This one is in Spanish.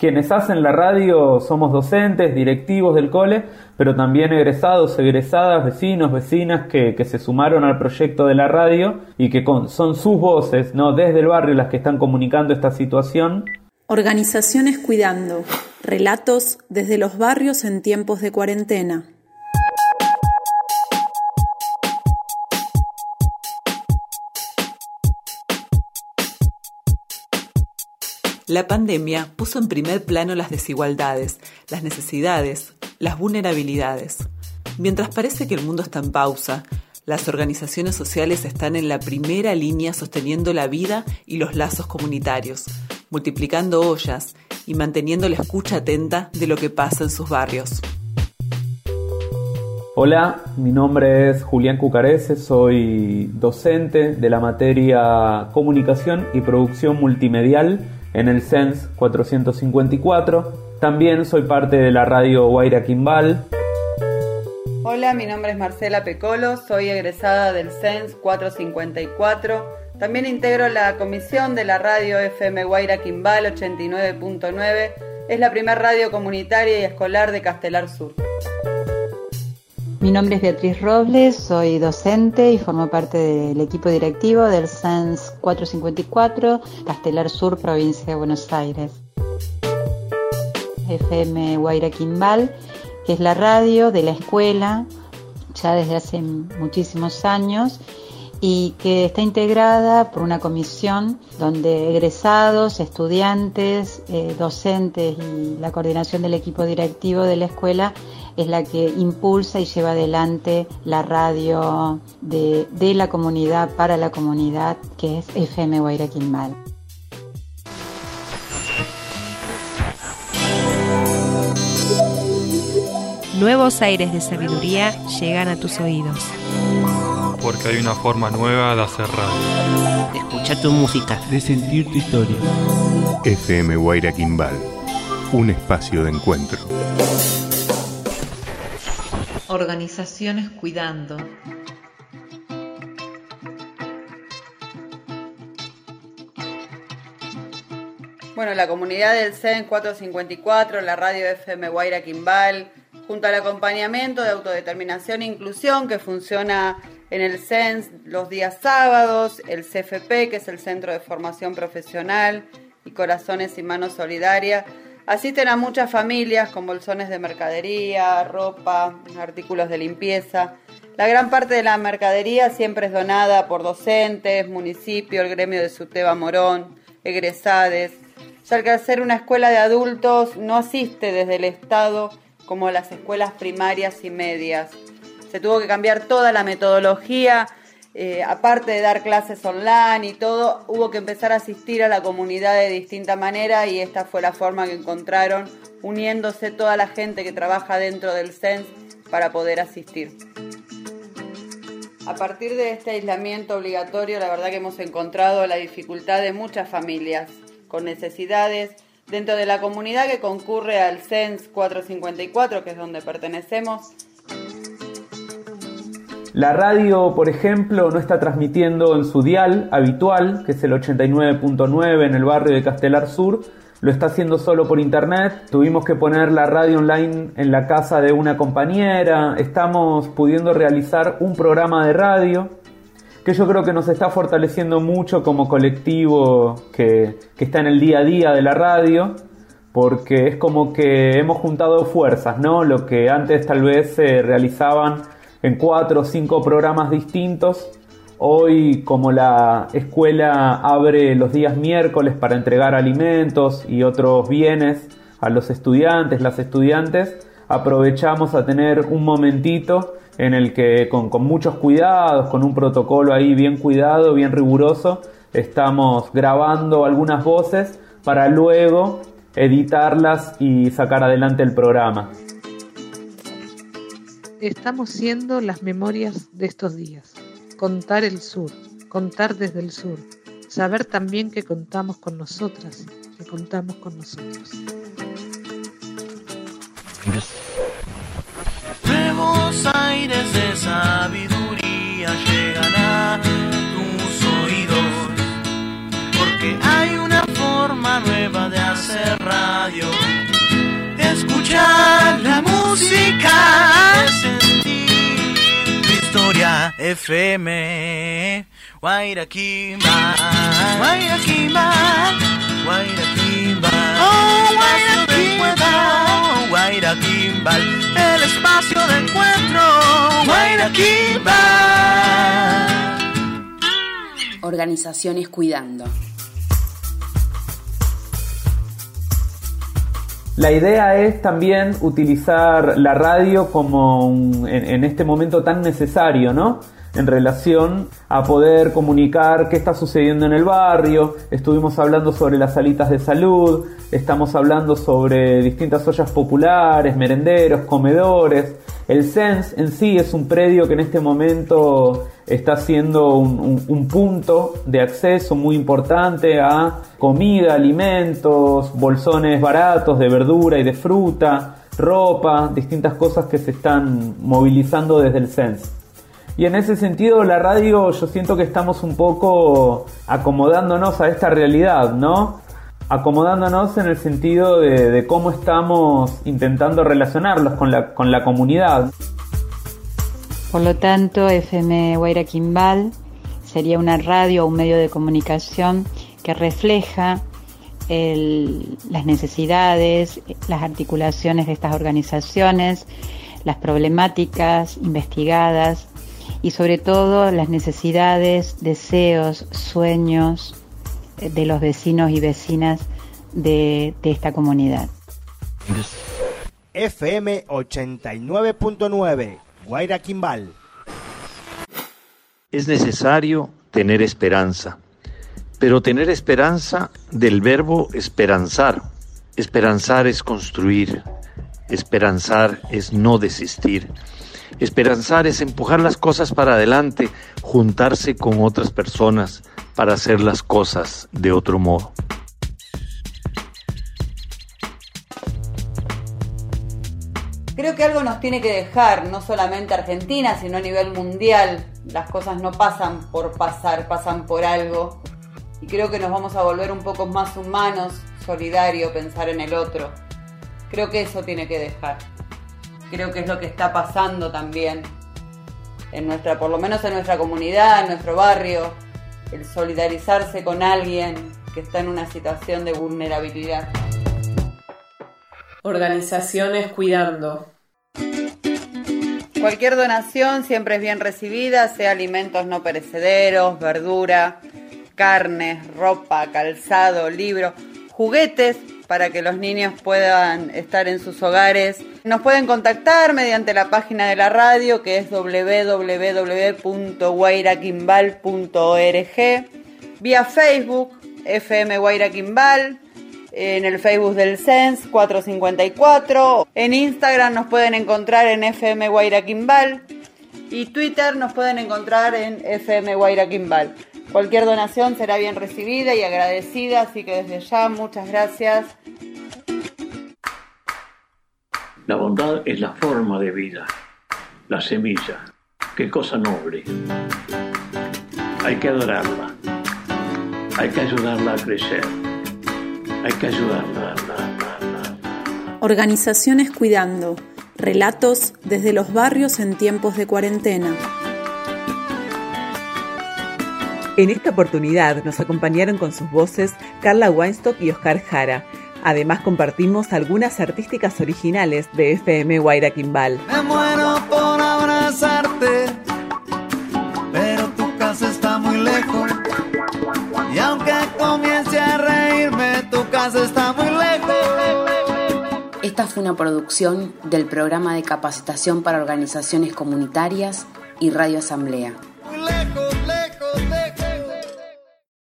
Quienes hacen la radio somos docentes, directivos del cole, pero también egresados, egresadas, vecinos, vecinas que, se sumaron al proyecto de la radio y que son sus voces, ¿no? desde el barrio las que están comunicando esta situación. Organizaciones Cuidando. Relatos desde los barrios en tiempos de cuarentena. La pandemia puso en primer plano las desigualdades, las necesidades, las vulnerabilidades. Mientras parece que el mundo está en pausa, las organizaciones sociales están en la primera línea sosteniendo la vida y los lazos comunitarios, multiplicando ollas y manteniendo la escucha atenta de lo que pasa en sus barrios. Hola, mi nombre es Julián Cucarese, soy docente de la materia Comunicación y Producción Multimedial en el CENS 454. También soy parte de la radio Guaira Quimbal. Hola, mi nombre es Marcela Pecolo, soy egresada del CENS 454. También integro la comisión de la radio FM Guaira Quimbal 89.9. Es la primera radio comunitaria y escolar de Castelar Sur. Mi nombre es Beatriz Robles, soy docente y formo parte del equipo directivo del CENS 454, Castelar Sur, provincia de Buenos Aires. FM Guaira Quimbal, que es la radio de la escuela, ya desde hace muchísimos años, y que está integrada por una comisión donde egresados, estudiantes, eh, docentes y la coordinación del equipo directivo de la escuela es la que impulsa y lleva adelante la radio de, la comunidad para la comunidad, que es FM Guairaquimbal. Nuevos aires de sabiduría llegan a tus oídos. Porque hay una forma nueva de hacer radio. De escuchar tu música. De sentir tu historia. FM Guairaquimbal. Un espacio de encuentro. Organizaciones cuidando. Bueno, la comunidad del CEN 454, la radio FM Guaira Quimbal, junto al acompañamiento de autodeterminación e inclusión que funciona en el CEN los días sábados, el CFP, que es el Centro de Formación Profesional, y Corazones y Manos Solidarias, Asisten a muchas familias con bolsones de mercadería, ropa, artículos de limpieza. La gran parte de la mercadería siempre es donada por docentes, municipio, el gremio de Suteba Morón, egresades. Ya que al ser una escuela de adultos no asiste desde el Estado como las escuelas primarias y medias. Se tuvo que cambiar toda la metodología eh, aparte de dar clases online y todo, hubo que empezar a asistir a la comunidad de distinta manera y esta fue la forma que encontraron, uniéndose toda la gente que trabaja dentro del CENS para poder asistir. A partir de este aislamiento obligatorio, la verdad que hemos encontrado la dificultad de muchas familias con necesidades dentro de la comunidad que concurre al CENS 454, que es donde pertenecemos la radio, por ejemplo, no está transmitiendo en su dial habitual, que es el 89.9 en el barrio de Castelar Sur, lo está haciendo solo por internet. Tuvimos que poner la radio online en la casa de una compañera. Estamos pudiendo realizar un programa de radio que yo creo que nos está fortaleciendo mucho como colectivo que, que está en el día a día de la radio. Porque es como que hemos juntado fuerzas, ¿no? Lo que antes tal vez se realizaban en cuatro o cinco programas distintos. Hoy, como la escuela abre los días miércoles para entregar alimentos y otros bienes a los estudiantes, las estudiantes, aprovechamos a tener un momentito en el que con, con muchos cuidados, con un protocolo ahí bien cuidado, bien riguroso, estamos grabando algunas voces para luego editarlas y sacar adelante el programa estamos siendo las memorias de estos días. Contar el sur, contar desde el sur, saber también que contamos con nosotras, que contamos con nosotros. Nuevos aires de sabiduría llegan a tus oídos, porque hay una forma nueva de hacer radio FM. Guairaquimba, Guairaquimba, Guairaquimba. Oh, Guairaquimba, Guairaquimba, el espacio de encuentro. Guairaquimba. Organizaciones Cuidando. La idea es también utilizar la radio como un- en, este momento tan necesario, ¿no? En relación a poder comunicar qué está sucediendo en el barrio. Estuvimos hablando sobre las salitas de salud, estamos hablando sobre distintas ollas populares, merenderos, comedores. El CENS en sí es un predio que en este momento está siendo un, un- un punto de acceso muy importante a comida, alimentos, bolsones baratos de verdura y de fruta, ropa, distintas cosas que se están movilizando desde el CENS. Y en ese sentido la radio yo siento que estamos un poco acomodándonos a esta realidad, ¿no? Acomodándonos en el sentido de, cómo estamos intentando relacionarlos con la, con la comunidad. Por lo tanto, FM Guaira Quimbal sería una radio o un medio de comunicación que refleja las necesidades, las articulaciones de estas organizaciones, las problemáticas investigadas y sobre todo las necesidades, deseos, sueños de los vecinos y vecinas de, de esta comunidad. FM 89.9, Guaira Quimbal. Es necesario tener esperanza, pero tener esperanza del verbo esperanzar. Esperanzar es construir, esperanzar es no desistir, esperanzar es empujar las cosas para adelante, juntarse con otras personas para hacer las cosas de otro modo. Creo que algo nos tiene que dejar, no solamente Argentina, sino a nivel mundial. Las cosas no pasan por pasar, pasan por algo. Y creo que nos vamos a volver un poco más humanos, solidario, pensar en el otro. Creo que eso tiene que dejar. Creo que es lo que está pasando también en nuestra, por lo menos en nuestra comunidad, en nuestro barrio, el solidarizarse con alguien que está en una situación de vulnerabilidad. Organizaciones Cuidando. Cualquier donación siempre es bien recibida, sea alimentos no perecederos, verdura, carnes, ropa, calzado, libros, juguetes para que los niños puedan estar en sus hogares. Nos pueden contactar mediante la página de la radio que es www.guairaquimbal.org, vía Facebook, FM Guaira Quimbal, en el Facebook del CENS 454, en Instagram nos pueden encontrar en FM Guaira Quimbal y Twitter nos pueden encontrar en FM Guaira Quimbal. Cualquier donación será bien recibida y agradecida, así que desde ya muchas gracias. La bondad es la forma de vida, la semilla. Qué cosa noble. Hay que adorarla. Hay que ayudarla a crecer. Hay que ayudarla. Organizaciones Cuidando. Relatos desde los barrios en tiempos de cuarentena. En esta oportunidad nos acompañaron con sus voces Carla Weinstock y Oscar Jara. Además compartimos algunas artísticas originales de FM Guaira Quimbal. Me muero por abrazarte, pero tu casa está muy lejos. Y aunque comience a reírme, tu casa está muy lejos. Esta fue una producción del programa de capacitación para organizaciones comunitarias y Radio Asamblea. Muy lejos.